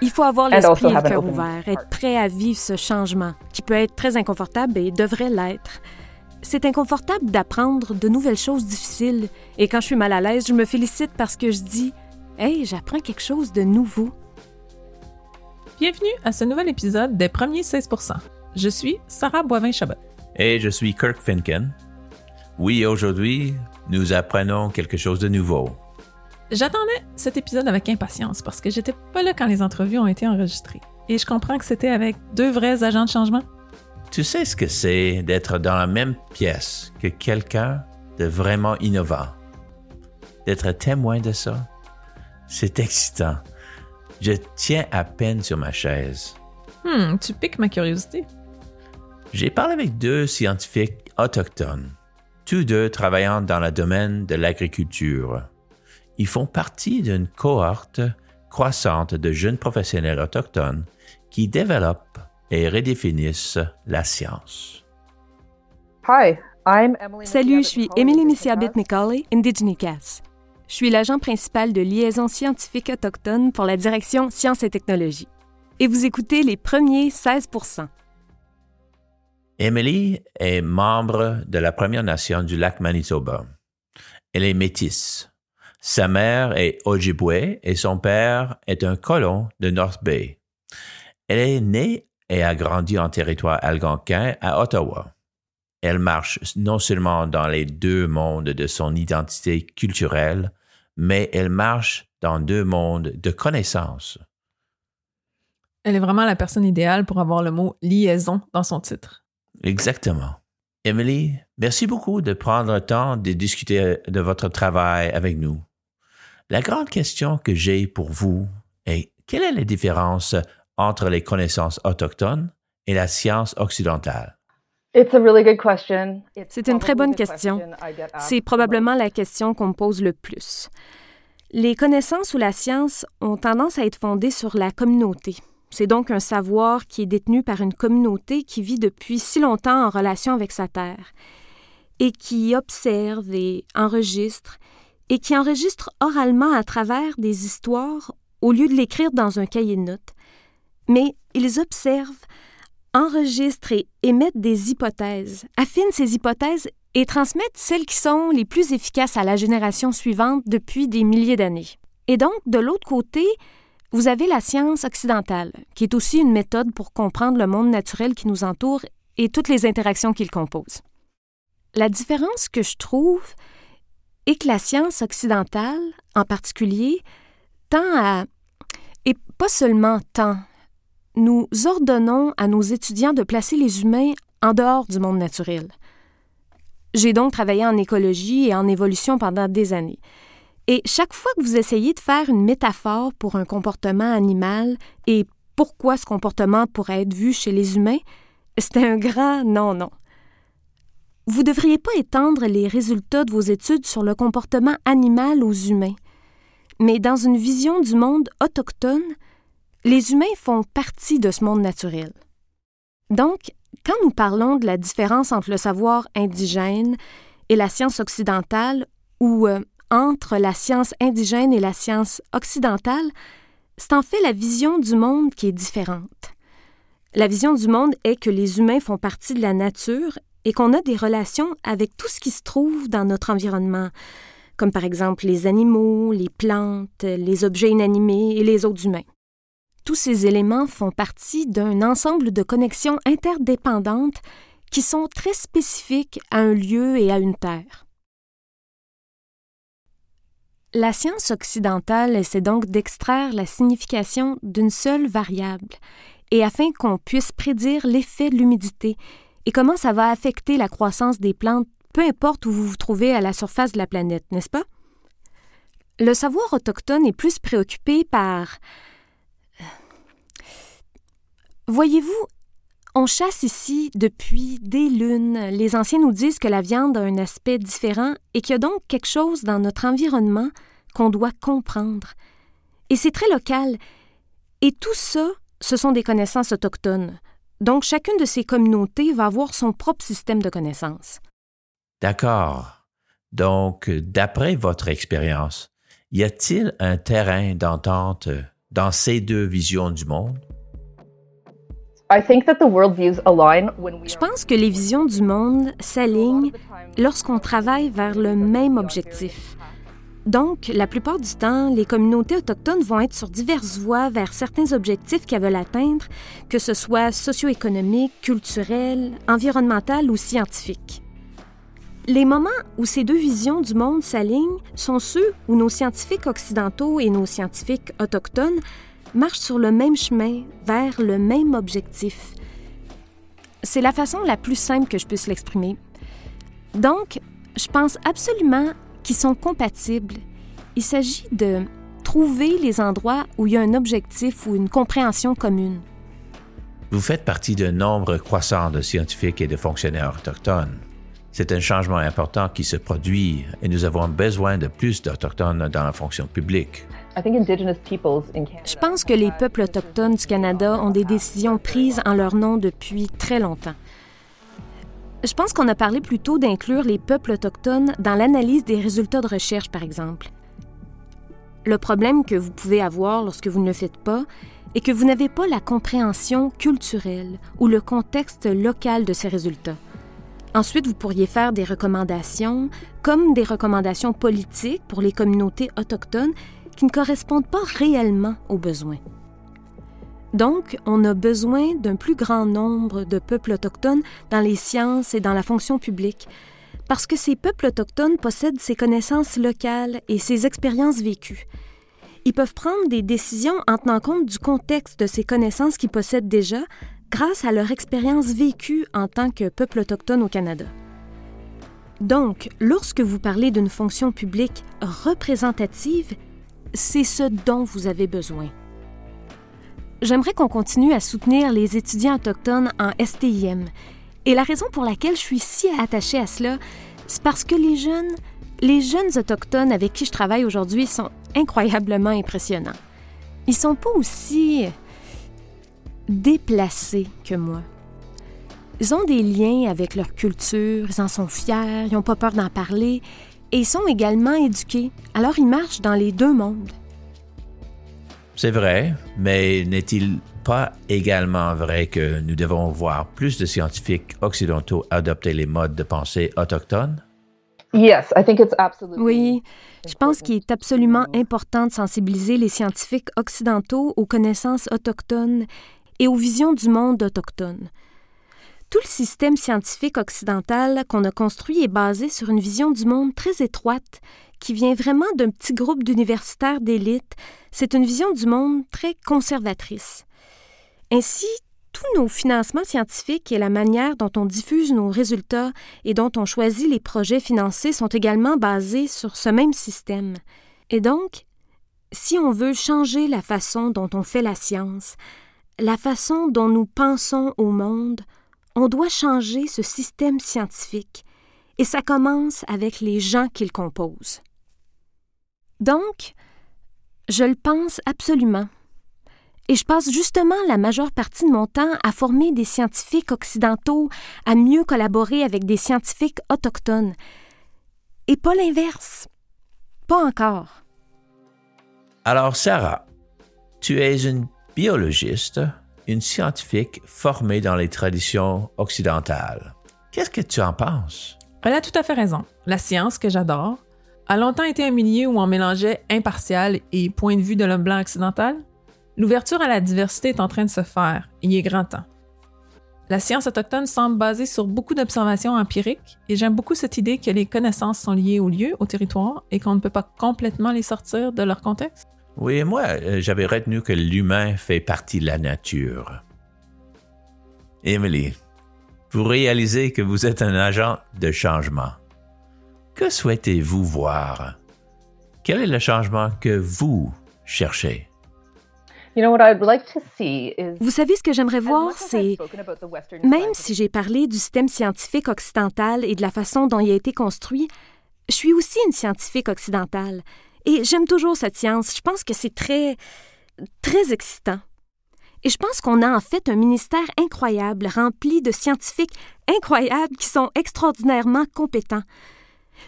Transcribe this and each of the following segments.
Il faut avoir l'esprit et le cœur ouvert, être prêt à vivre ce changement, qui peut être très inconfortable et devrait l'être. C'est inconfortable d'apprendre de nouvelles choses difficiles, et quand je suis mal à l'aise, je me félicite parce que je dis Hey, j'apprends quelque chose de nouveau. Bienvenue à ce nouvel épisode des premiers 16 Je suis Sarah Boivin-Chabot. Et je suis Kirk Finken. Oui, aujourd'hui, nous apprenons quelque chose de nouveau. J'attendais cet épisode avec impatience parce que j'étais pas là quand les entrevues ont été enregistrées. Et je comprends que c'était avec deux vrais agents de changement. Tu sais ce que c'est d'être dans la même pièce que quelqu'un de vraiment innovant? D'être témoin de ça? C'est excitant. Je tiens à peine sur ma chaise. Hmm, tu piques ma curiosité. J'ai parlé avec deux scientifiques autochtones, tous deux travaillant dans le domaine de l'agriculture ils font partie d'une cohorte croissante de jeunes professionnels autochtones qui développent et redéfinissent la science. Salut, je suis Emily Missiabit Macaulay, Indigenicas. Je suis l'agent principal de liaison scientifique autochtone pour la direction Sciences et Technologies. Et vous écoutez les premiers 16 Emily est membre de la Première Nation du lac Manitoba. Elle est métisse. Sa mère est Ojibwe et son père est un colon de North Bay. Elle est née et a grandi en territoire algonquin à Ottawa. Elle marche non seulement dans les deux mondes de son identité culturelle, mais elle marche dans deux mondes de connaissances. Elle est vraiment la personne idéale pour avoir le mot liaison dans son titre. Exactement. Emily, merci beaucoup de prendre le temps de discuter de votre travail avec nous. La grande question que j'ai pour vous est quelle est la différence entre les connaissances autochtones et la science occidentale? C'est une très bonne question. C'est probablement la question qu'on me pose le plus. Les connaissances ou la science ont tendance à être fondées sur la communauté. C'est donc un savoir qui est détenu par une communauté qui vit depuis si longtemps en relation avec sa terre et qui observe et enregistre et qui enregistre oralement à travers des histoires au lieu de l'écrire dans un cahier de notes. Mais ils observent, enregistrent et émettent des hypothèses, affinent ces hypothèses et transmettent celles qui sont les plus efficaces à la génération suivante depuis des milliers d'années. Et donc, de l'autre côté, vous avez la science occidentale, qui est aussi une méthode pour comprendre le monde naturel qui nous entoure et toutes les interactions qu'il compose. La différence que je trouve, et que la science occidentale, en particulier, tend à, et pas seulement tend, nous ordonnons à nos étudiants de placer les humains en dehors du monde naturel. J'ai donc travaillé en écologie et en évolution pendant des années. Et chaque fois que vous essayez de faire une métaphore pour un comportement animal et pourquoi ce comportement pourrait être vu chez les humains, c'est un grand non-non. Vous ne devriez pas étendre les résultats de vos études sur le comportement animal aux humains. Mais dans une vision du monde autochtone, les humains font partie de ce monde naturel. Donc, quand nous parlons de la différence entre le savoir indigène et la science occidentale, ou euh, entre la science indigène et la science occidentale, c'est en fait la vision du monde qui est différente. La vision du monde est que les humains font partie de la nature et qu'on a des relations avec tout ce qui se trouve dans notre environnement, comme par exemple les animaux, les plantes, les objets inanimés et les autres humains. Tous ces éléments font partie d'un ensemble de connexions interdépendantes qui sont très spécifiques à un lieu et à une terre. La science occidentale essaie donc d'extraire la signification d'une seule variable, et afin qu'on puisse prédire l'effet de l'humidité et comment ça va affecter la croissance des plantes, peu importe où vous vous trouvez à la surface de la planète, n'est-ce pas? Le savoir autochtone est plus préoccupé par... Euh, voyez-vous, on chasse ici depuis des lunes. Les anciens nous disent que la viande a un aspect différent et qu'il y a donc quelque chose dans notre environnement qu'on doit comprendre. Et c'est très local. Et tout ça, ce sont des connaissances autochtones. Donc, chacune de ces communautés va avoir son propre système de connaissances. D'accord. Donc, d'après votre expérience, Y a-t-il un terrain d'entente dans ces deux visions du monde? Je pense que les visions du monde s'alignent lorsqu'on travaille vers le même objectif. Donc, la plupart du temps, les communautés autochtones vont être sur diverses voies vers certains objectifs qu'elles veulent atteindre, que ce soit socio-économique, culturel, environnemental ou scientifique. Les moments où ces deux visions du monde s'alignent sont ceux où nos scientifiques occidentaux et nos scientifiques autochtones marchent sur le même chemin vers le même objectif. C'est la façon la plus simple que je puisse l'exprimer. Donc, je pense absolument qu'ils sont compatibles. Il s'agit de trouver les endroits où il y a un objectif ou une compréhension commune. Vous faites partie d'un nombre croissant de scientifiques et de fonctionnaires autochtones. C'est un changement important qui se produit et nous avons besoin de plus d'Autochtones dans la fonction publique. Je pense que les peuples autochtones du Canada ont des décisions prises en leur nom depuis très longtemps. Je pense qu'on a parlé plutôt d'inclure les peuples autochtones dans l'analyse des résultats de recherche, par exemple. Le problème que vous pouvez avoir lorsque vous ne le faites pas est que vous n'avez pas la compréhension culturelle ou le contexte local de ces résultats. Ensuite, vous pourriez faire des recommandations, comme des recommandations politiques pour les communautés autochtones qui ne correspondent pas réellement aux besoins. Donc, on a besoin d'un plus grand nombre de peuples autochtones dans les sciences et dans la fonction publique, parce que ces peuples autochtones possèdent ces connaissances locales et ces expériences vécues. Ils peuvent prendre des décisions en tenant compte du contexte de ces connaissances qu'ils possèdent déjà grâce à leur expérience vécue en tant que peuple autochtone au Canada. Donc, lorsque vous parlez d'une fonction publique représentative, c'est ce dont vous avez besoin. J'aimerais qu'on continue à soutenir les étudiants autochtones en STIM. Et la raison pour laquelle je suis si attachée à cela, c'est parce que les jeunes, les jeunes autochtones avec qui je travaille aujourd'hui sont incroyablement impressionnants. Ils sont pas aussi déplacés que moi. Ils ont des liens avec leur culture, ils en sont fiers, ils n'ont pas peur d'en parler, et ils sont également éduqués, alors ils marchent dans les deux mondes. C'est vrai, mais n'est-il pas également vrai que nous devons voir plus de scientifiques occidentaux adopter les modes de pensée autochtones? Oui, je pense qu'il est absolument important de sensibiliser les scientifiques occidentaux aux connaissances autochtones et aux visions du monde autochtone. Tout le système scientifique occidental qu'on a construit est basé sur une vision du monde très étroite qui vient vraiment d'un petit groupe d'universitaires d'élite. C'est une vision du monde très conservatrice. Ainsi, tous nos financements scientifiques et la manière dont on diffuse nos résultats et dont on choisit les projets financés sont également basés sur ce même système. Et donc, si on veut changer la façon dont on fait la science, la façon dont nous pensons au monde, on doit changer ce système scientifique, et ça commence avec les gens qui le composent. Donc, je le pense absolument. Et je passe justement la majeure partie de mon temps à former des scientifiques occidentaux, à mieux collaborer avec des scientifiques autochtones. Et pas l'inverse. Pas encore. Alors, Sarah, tu es une biologiste une scientifique formée dans les traditions occidentales. Qu'est-ce que tu en penses? Elle a tout à fait raison. La science, que j'adore, a longtemps été un milieu où on mélangeait impartial et point de vue de l'homme blanc occidental. L'ouverture à la diversité est en train de se faire, il est grand temps. La science autochtone semble basée sur beaucoup d'observations empiriques et j'aime beaucoup cette idée que les connaissances sont liées au lieu, au territoire et qu'on ne peut pas complètement les sortir de leur contexte. Oui, moi, euh, j'avais retenu que l'humain fait partie de la nature. Emily, vous réalisez que vous êtes un agent de changement. Que souhaitez-vous voir? Quel est le changement que vous cherchez? Vous savez ce que j'aimerais voir, c'est, même si j'ai parlé du système scientifique occidental et de la façon dont il a été construit, je suis aussi une scientifique occidentale. Et j'aime toujours cette science. Je pense que c'est très, très excitant. Et je pense qu'on a en fait un ministère incroyable, rempli de scientifiques incroyables qui sont extraordinairement compétents.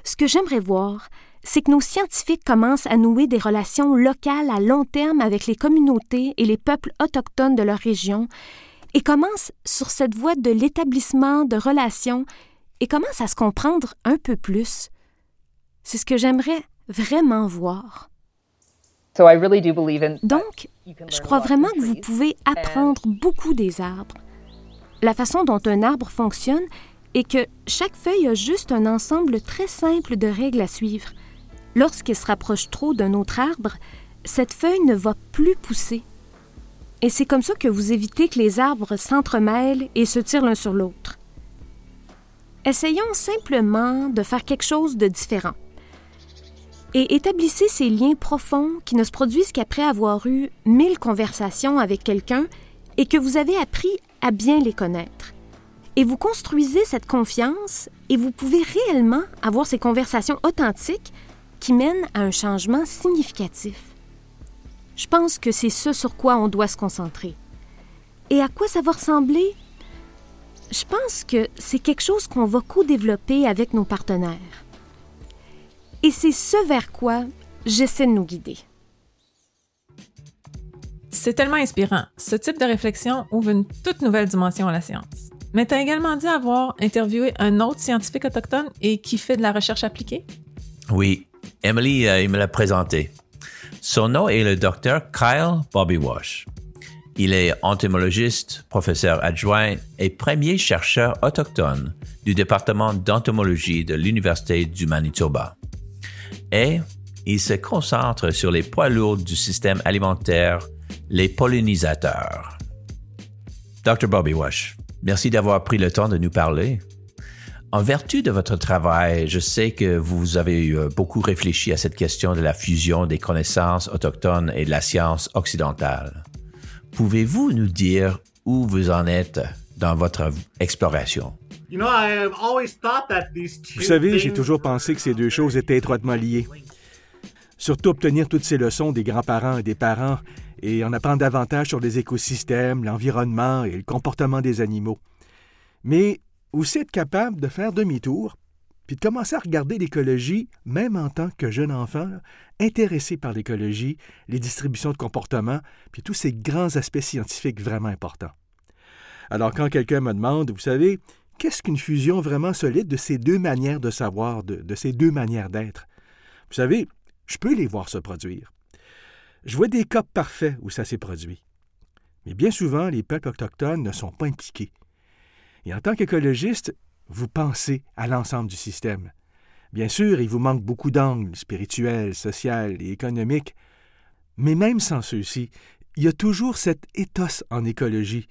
Ce que j'aimerais voir, c'est que nos scientifiques commencent à nouer des relations locales à long terme avec les communautés et les peuples autochtones de leur région et commencent sur cette voie de l'établissement de relations et commencent à se comprendre un peu plus. C'est ce que j'aimerais vraiment voir. Donc, je crois vraiment que vous pouvez apprendre beaucoup des arbres. La façon dont un arbre fonctionne est que chaque feuille a juste un ensemble très simple de règles à suivre. Lorsqu'il se rapproche trop d'un autre arbre, cette feuille ne va plus pousser. Et c'est comme ça que vous évitez que les arbres s'entremêlent et se tirent l'un sur l'autre. Essayons simplement de faire quelque chose de différent. Et établissez ces liens profonds qui ne se produisent qu'après avoir eu mille conversations avec quelqu'un et que vous avez appris à bien les connaître. Et vous construisez cette confiance et vous pouvez réellement avoir ces conversations authentiques qui mènent à un changement significatif. Je pense que c'est ce sur quoi on doit se concentrer. Et à quoi ça va ressembler? Je pense que c'est quelque chose qu'on va co-développer avec nos partenaires. Et c'est ce vers quoi j'essaie de nous guider. C'est tellement inspirant. Ce type de réflexion ouvre une toute nouvelle dimension à la science. Mais tu as également dit avoir interviewé un autre scientifique autochtone et qui fait de la recherche appliquée? Oui, Emily euh, il me l'a présenté. Son nom est le docteur Kyle Bobby Wash. Il est entomologiste, professeur adjoint et premier chercheur autochtone du département d'entomologie de l'Université du Manitoba. Et il se concentre sur les poids lourds du système alimentaire, les pollinisateurs. Dr. Bobby Wash, merci d'avoir pris le temps de nous parler. En vertu de votre travail, je sais que vous avez euh, beaucoup réfléchi à cette question de la fusion des connaissances autochtones et de la science occidentale. Pouvez-vous nous dire où vous en êtes dans votre exploration? Vous savez, j'ai toujours pensé que ces deux choses étaient étroitement liées. Surtout obtenir toutes ces leçons des grands-parents et des parents et en apprendre davantage sur les écosystèmes, l'environnement et le comportement des animaux. Mais aussi être capable de faire demi-tour puis de commencer à regarder l'écologie, même en tant que jeune enfant, intéressé par l'écologie, les distributions de comportement, puis tous ces grands aspects scientifiques vraiment importants. Alors quand quelqu'un me demande, vous savez, qu'est-ce qu'une fusion vraiment solide de ces deux manières de savoir, de, ces deux manières d'être? Vous savez, je peux les voir se produire. Je vois des cas parfaits où ça s'est produit. Mais bien souvent, les peuples autochtones ne sont pas impliqués. Et en tant qu'écologiste, vous pensez à l'ensemble du système. Bien sûr, il vous manque beaucoup d'angles spirituels, sociaux et économiques, mais même sans ceux-ci, il y a toujours cet éthos en écologie,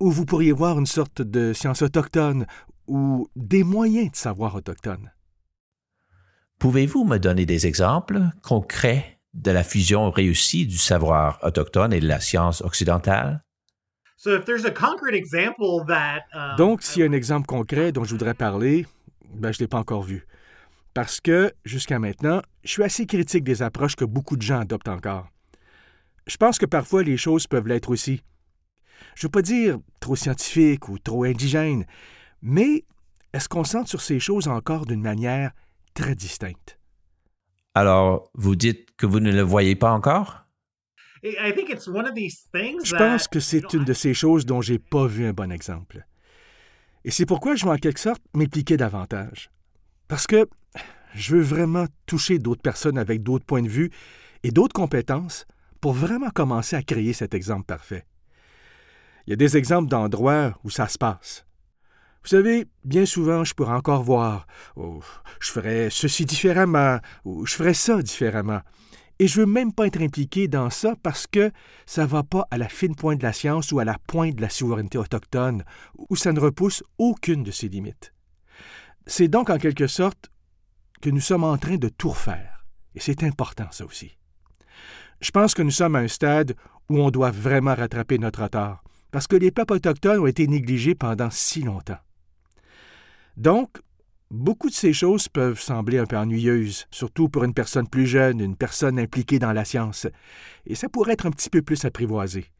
où vous pourriez voir une sorte de science autochtone ou des moyens de savoir autochtone. Pouvez-vous me donner des exemples concrets de la fusion réussie du savoir autochtone et de la science occidentale? Um, Donc, s'il y a un exemple concret dont je voudrais parler, ben, je ne l'ai pas encore vu. Parce que, jusqu'à maintenant, je suis assez critique des approches que beaucoup de gens adoptent encore. Je pense que parfois les choses peuvent l'être aussi. Je ne veux pas dire trop scientifique ou trop indigène, mais est-ce qu'on sent sur ces choses encore d'une manière très distincte? Alors, vous dites que vous ne le voyez pas encore? Je pense que c'est une de ces choses dont j'ai pas vu un bon exemple. Et c'est pourquoi je veux en quelque sorte m'impliquer davantage. Parce que je veux vraiment toucher d'autres personnes avec d'autres points de vue et d'autres compétences pour vraiment commencer à créer cet exemple parfait. Il y a des exemples d'endroits où ça se passe. Vous savez, bien souvent, je pourrais encore voir, oh, je ferais ceci différemment, ou je ferais ça différemment. Et je veux même pas être impliqué dans ça parce que ça va pas à la fine pointe de la science ou à la pointe de la souveraineté autochtone, où ça ne repousse aucune de ses limites. C'est donc en quelque sorte que nous sommes en train de tout refaire. Et c'est important, ça aussi. Je pense que nous sommes à un stade où on doit vraiment rattraper notre retard, parce que les peuples autochtones ont été négligés pendant si longtemps. Donc, Beaucoup de ces choses peuvent sembler un peu ennuyeuses, surtout pour une personne plus jeune, une personne impliquée dans la science, et ça pourrait être un petit peu plus apprivoisé.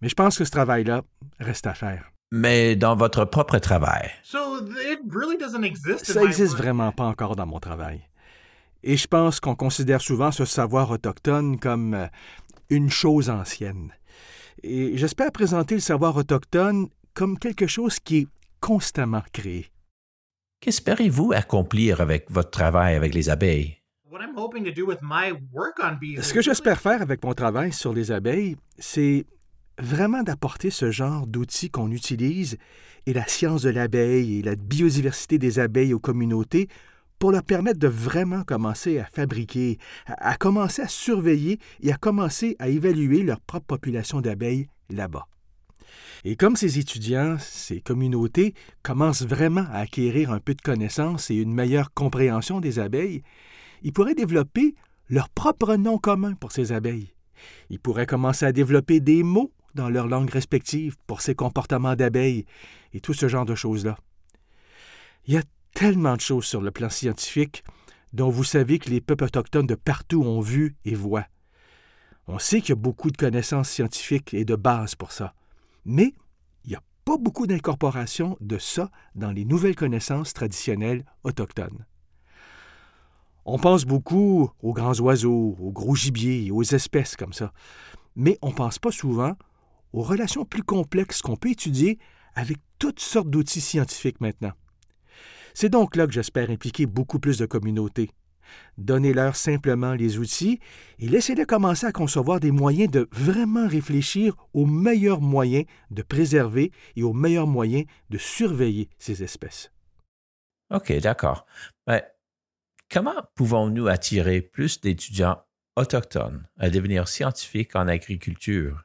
Mais je pense que ce travail-là reste à faire. Mais dans votre propre travail. Ça n'existe vraiment pas encore dans mon travail. Et je pense qu'on considère souvent ce savoir autochtone comme euh, une chose ancienne. Et j'espère présenter le savoir autochtone comme quelque chose qui est constamment créé. Qu'espérez-vous accomplir avec votre travail avec les abeilles? Ce que j'espère faire avec mon travail sur les abeilles, c'est vraiment d'apporter ce genre d'outils qu'on utilise et la science de l'abeille et la biodiversité des abeilles aux communautés pour leur permettre de vraiment commencer à fabriquer, à, commencer à surveiller et à commencer à évaluer leur propre population d'abeilles là-bas. Et comme ces étudiants, ces communautés commencent vraiment à acquérir un peu de connaissances et une meilleure compréhension des abeilles, ils pourraient développer leur propre nom commun pour ces abeilles. Ils pourraient commencer à développer des mots dans leur langue respective pour ces comportements d'abeilles et tout ce genre de choses-là. Il y a tellement de choses sur le plan scientifique dont vous savez que les peuples autochtones de partout ont vu et voient. On sait qu'il y a beaucoup de connaissances scientifiques et de base pour ça, mais il n'y a pas beaucoup d'incorporation de ça dans les nouvelles connaissances traditionnelles autochtones. On pense beaucoup aux grands oiseaux, aux gros gibiers, aux espèces comme ça, mais on ne pense pas souvent aux relations plus complexes qu'on peut étudier avec toutes sortes d'outils scientifiques maintenant. C'est donc là que j'espère impliquer beaucoup plus de communautés. Donnez-leur simplement les outils et laissez-les commencer à concevoir des moyens de vraiment réfléchir aux meilleurs moyens de préserver et aux meilleurs moyens de surveiller ces espèces. OK, d'accord. Mais comment pouvons-nous attirer plus d'étudiants autochtones à devenir scientifiques en agriculture?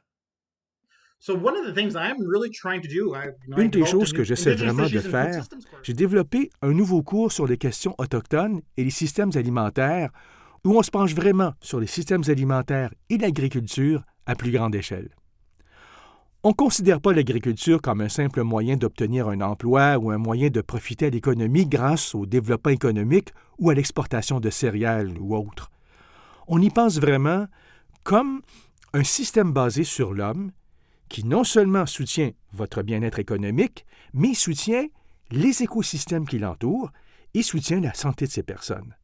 Une des choses que j'essaie vraiment de faire, j'ai développé un nouveau cours sur les questions autochtones et les systèmes alimentaires, où on se penche vraiment sur les systèmes alimentaires et l'agriculture à plus grande échelle. On ne considère pas l'agriculture comme un simple moyen d'obtenir un emploi ou un moyen de profiter à l'économie grâce au développement économique ou à l'exportation de céréales ou autres. On y pense vraiment comme un système basé sur l'homme qui non seulement soutient votre bien-être économique, mais soutient les écosystèmes qui l'entourent et soutient la santé de ces personnes.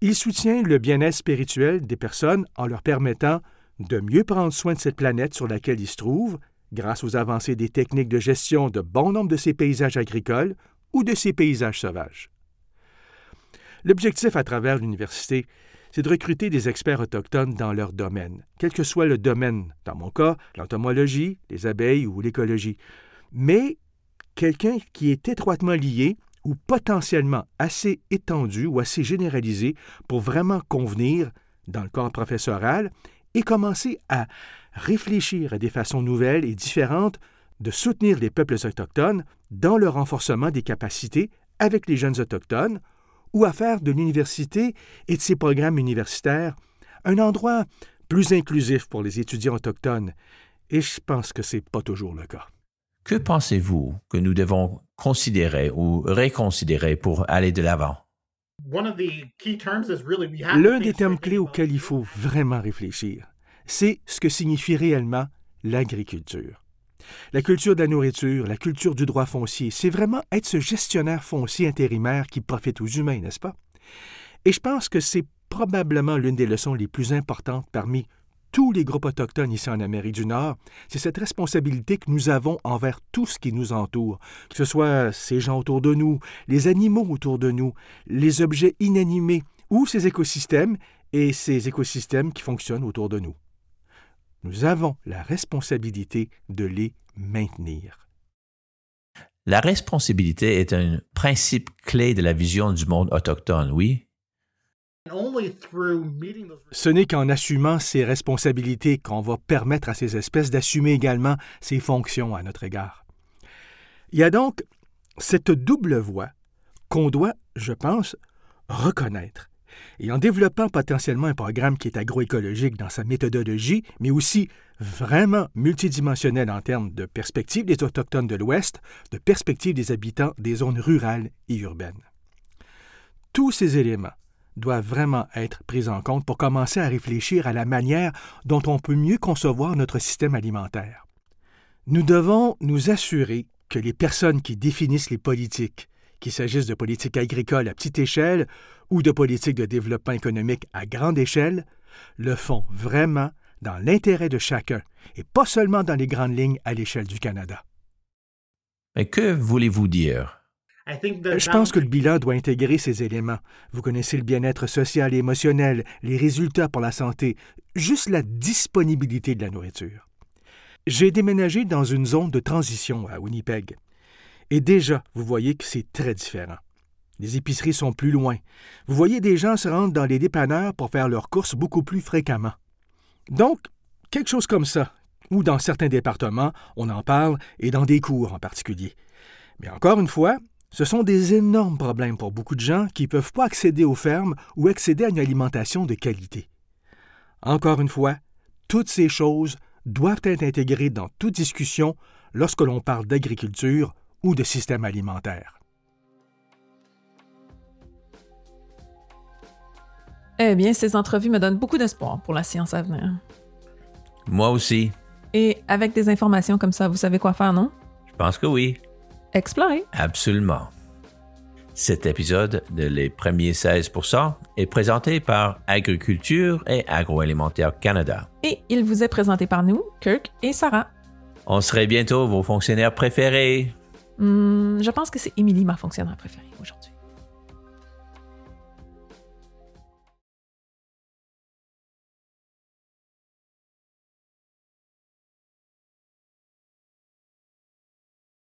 Il soutient le bien-être spirituel des personnes en leur permettant de mieux prendre soin de cette planète sur laquelle ils se trouvent grâce aux avancées des techniques de gestion de bon nombre de ces paysages agricoles ou de ces paysages sauvages. L'objectif à travers l'université, c'est de recruter des experts autochtones dans leur domaine, quel que soit le domaine, dans mon cas, l'entomologie, les abeilles ou l'écologie, mais quelqu'un qui est étroitement lié ou potentiellement assez étendu ou assez généralisé pour vraiment convenir dans le corps professoral et commencer à réfléchir à des façons nouvelles et différentes de soutenir les peuples autochtones dans le renforcement des capacités avec les jeunes autochtones ou à faire de l'université et de ses programmes universitaires un endroit plus inclusif pour les étudiants autochtones, et je pense que ce n'est pas toujours le cas. Que pensez-vous que nous devons considérer ou réconsidérer pour aller de l'avant? L'un des termes clés auxquels il faut vraiment réfléchir, c'est ce que signifie réellement l'agriculture. La culture de la nourriture, la culture du droit foncier, c'est vraiment être ce gestionnaire foncier intérimaire qui profite aux humains, n'est-ce pas? Et je pense que c'est probablement l'une des leçons les plus importantes parmi tous les groupes autochtones ici en Amérique du Nord, c'est cette responsabilité que nous avons envers tout ce qui nous entoure, que ce soit ces gens autour de nous, les animaux autour de nous, les objets inanimés ou ces écosystèmes et ces écosystèmes qui fonctionnent autour de nous. Nous avons la responsabilité de les maintenir. La responsabilité est un principe clé de la vision du monde autochtone, oui? Ce n'est qu'en assumant ces responsabilités qu'on va permettre à ces espèces d'assumer également ces fonctions à notre égard. Il y a donc cette double voie qu'on doit, je pense, reconnaître et en développant potentiellement un programme qui est agroécologique dans sa méthodologie, mais aussi vraiment multidimensionnel en termes de perspective des Autochtones de l'Ouest, de perspective des habitants des zones rurales et urbaines. Tous ces éléments doivent vraiment être pris en compte pour commencer à réfléchir à la manière dont on peut mieux concevoir notre système alimentaire. Nous devons nous assurer que les personnes qui définissent les politiques qu'il s'agisse de politique agricole à petite échelle ou de politique de développement économique à grande échelle, le font vraiment dans l'intérêt de chacun et pas seulement dans les grandes lignes à l'échelle du Canada. Mais que voulez-vous dire? Je pense que le bilan doit intégrer ces éléments. Vous connaissez le bien-être social et émotionnel, les résultats pour la santé, juste la disponibilité de la nourriture. J'ai déménagé dans une zone de transition à Winnipeg. Et déjà, vous voyez que c'est très différent. Les épiceries sont plus loin. Vous voyez des gens se rendre dans les dépanneurs pour faire leurs courses beaucoup plus fréquemment. Donc, quelque chose comme ça, ou dans certains départements, on en parle, et dans des cours en particulier. Mais encore une fois, ce sont des énormes problèmes pour beaucoup de gens qui ne peuvent pas accéder aux fermes ou accéder à une alimentation de qualité. Encore une fois, toutes ces choses doivent être intégrées dans toute discussion lorsque l'on parle d'agriculture ou de système alimentaire. Eh bien, ces entrevues me donnent beaucoup d'espoir pour la science à venir. Moi aussi. Et avec des informations comme ça, vous savez quoi faire, non? Je pense que oui. Explorer. Absolument. Cet épisode de Les premiers 16 est présenté par Agriculture et Agroalimentaire Canada. Et il vous est présenté par nous, Kirk et Sarah. On serait bientôt vos fonctionnaires préférés. Hmm, je pense que c'est Émilie, ma fonctionnaire préférée aujourd'hui.